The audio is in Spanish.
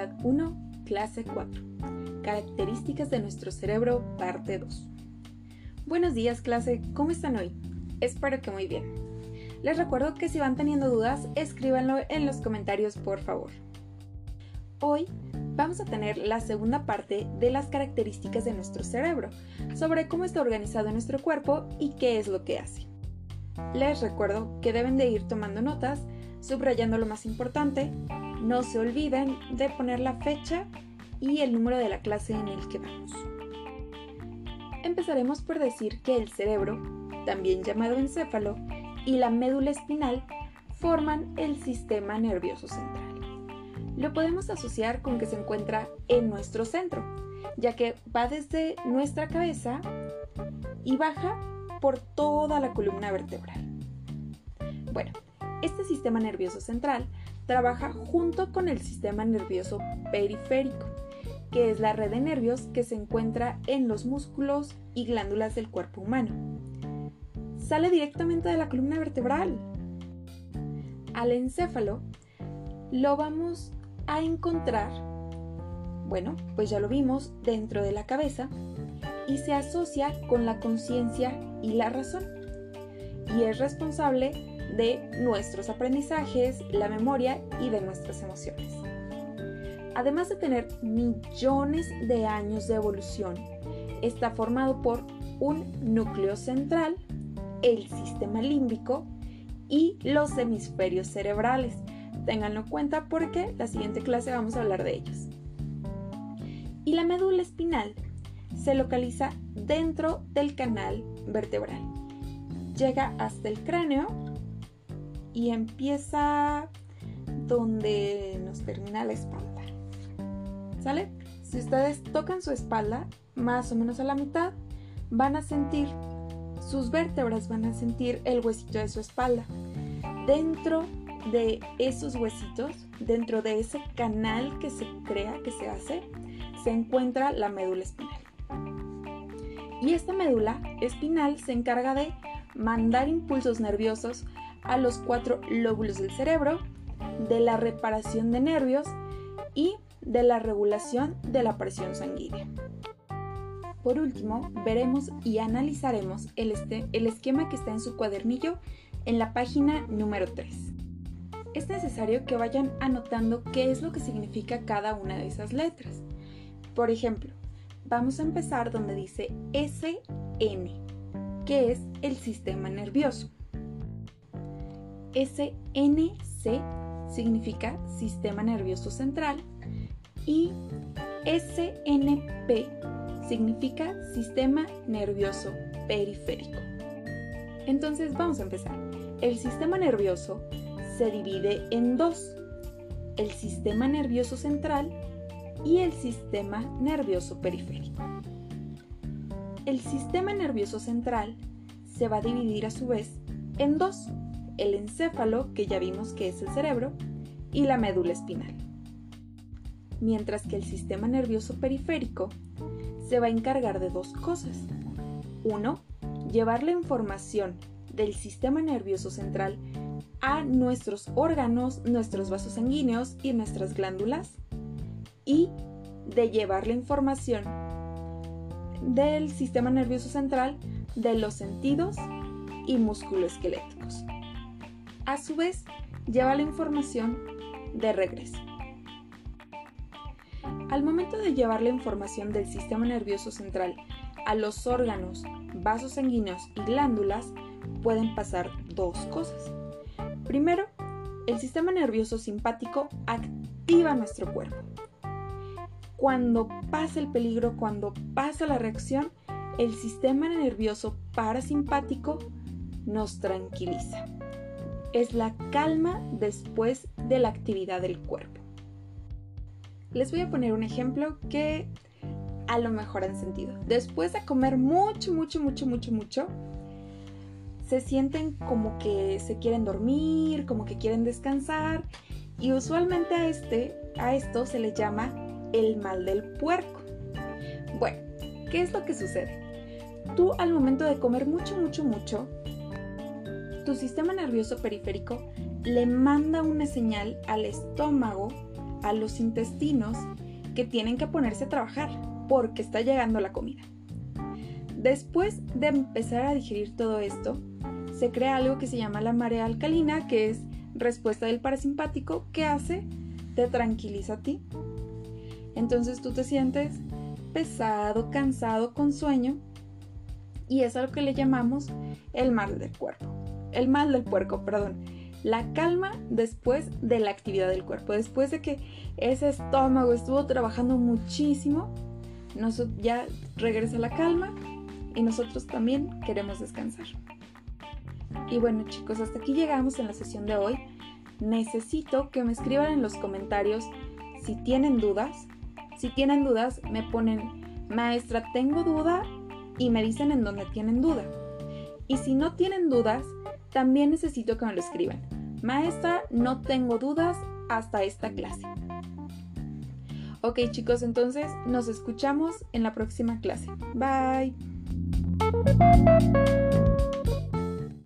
Unidad 1, Clase 4. Características de nuestro cerebro, parte 2. Buenos días clase, ¿cómo están hoy? Espero que muy bien. Les recuerdo que si van teniendo dudas, escríbanlo en los comentarios por favor. Hoy vamos a tener la segunda parte de las características de nuestro cerebro, sobre cómo está organizado nuestro cuerpo y qué es lo que hace. Les recuerdo que deben de ir tomando notas, subrayando lo más importante, no se olviden de poner la fecha y el número de la clase en el que vamos. Empezaremos por decir que el cerebro, también llamado encéfalo, y la médula espinal forman el sistema nervioso central. Lo podemos asociar con que se encuentra en nuestro centro, ya que va desde nuestra cabeza y baja por toda la columna vertebral. Bueno, este sistema nervioso central trabaja junto con el sistema nervioso periférico, que es la red de nervios que se encuentra en los músculos y glándulas del cuerpo humano. Sale directamente de la columna vertebral. Al encéfalo lo vamos a encontrar, bueno, pues ya lo vimos, dentro de la cabeza y se asocia con la conciencia y la razón. Y es responsable de nuestros aprendizajes, la memoria y de nuestras emociones. Además de tener millones de años de evolución, está formado por un núcleo central, el sistema límbico y los hemisferios cerebrales. Ténganlo en cuenta porque la siguiente clase vamos a hablar de ellos. Y la médula espinal se localiza dentro del canal vertebral. Llega hasta el cráneo y empieza donde nos termina la espalda. ¿Sale? Si ustedes tocan su espalda, más o menos a la mitad, van a sentir sus vértebras, van a sentir el huesito de su espalda. Dentro de esos huesitos, dentro de ese canal que se crea, que se hace, se encuentra la médula espinal. Y esta médula espinal se encarga de mandar impulsos nerviosos a los cuatro lóbulos del cerebro, de la reparación de nervios y de la regulación de la presión sanguínea. Por último, veremos y analizaremos el, este, el esquema que está en su cuadernillo en la página número 3. Es necesario que vayan anotando qué es lo que significa cada una de esas letras. Por ejemplo, vamos a empezar donde dice SN, que es el sistema nervioso. SNC significa sistema nervioso central y SNP significa sistema nervioso periférico. Entonces vamos a empezar. El sistema nervioso se divide en dos, el sistema nervioso central y el sistema nervioso periférico. El sistema nervioso central se va a dividir a su vez en dos, el encéfalo, que ya vimos que es el cerebro, y la médula espinal mientras que el sistema nervioso periférico se va a encargar de dos cosas. Uno, llevar la información del sistema nervioso central a nuestros órganos, nuestros vasos sanguíneos y nuestras glándulas. Y de llevar la información del sistema nervioso central de los sentidos y musculoesqueléticos. A su vez, lleva la información de regreso. Al momento de llevar la información del sistema nervioso central a los órganos, vasos sanguíneos y glándulas, pueden pasar dos cosas. Primero, el sistema nervioso simpático activa nuestro cuerpo. Cuando pasa el peligro, cuando pasa la reacción, el sistema nervioso parasimpático nos tranquiliza. Es la calma después de la actividad del cuerpo. Les voy a poner un ejemplo que a lo mejor han sentido. Después de comer mucho, mucho, mucho, mucho, mucho, se sienten como que se quieren dormir, como que quieren descansar y usualmente a este a esto se le llama el mal del puerco. Bueno, ¿qué es lo que sucede? Tú al momento de comer mucho, mucho, mucho, tu sistema nervioso periférico le manda una señal al estómago a los intestinos que tienen que ponerse a trabajar porque está llegando la comida. Después de empezar a digerir todo esto, se crea algo que se llama la marea alcalina, que es respuesta del parasimpático, que hace, te tranquiliza a ti. Entonces tú te sientes pesado, cansado, con sueño, y es a lo que le llamamos el mal del cuerpo. El mal del puerco, perdón. La calma después de la actividad del cuerpo, después de que ese estómago estuvo trabajando muchísimo, ya regresa la calma y nosotros también queremos descansar. Y bueno chicos, hasta aquí llegamos en la sesión de hoy. Necesito que me escriban en los comentarios si tienen dudas. Si tienen dudas, me ponen, maestra, tengo duda y me dicen en dónde tienen duda. Y si no tienen dudas, también necesito que me lo escriban. Maestra, no tengo dudas hasta esta clase. Ok chicos, entonces nos escuchamos en la próxima clase. Bye.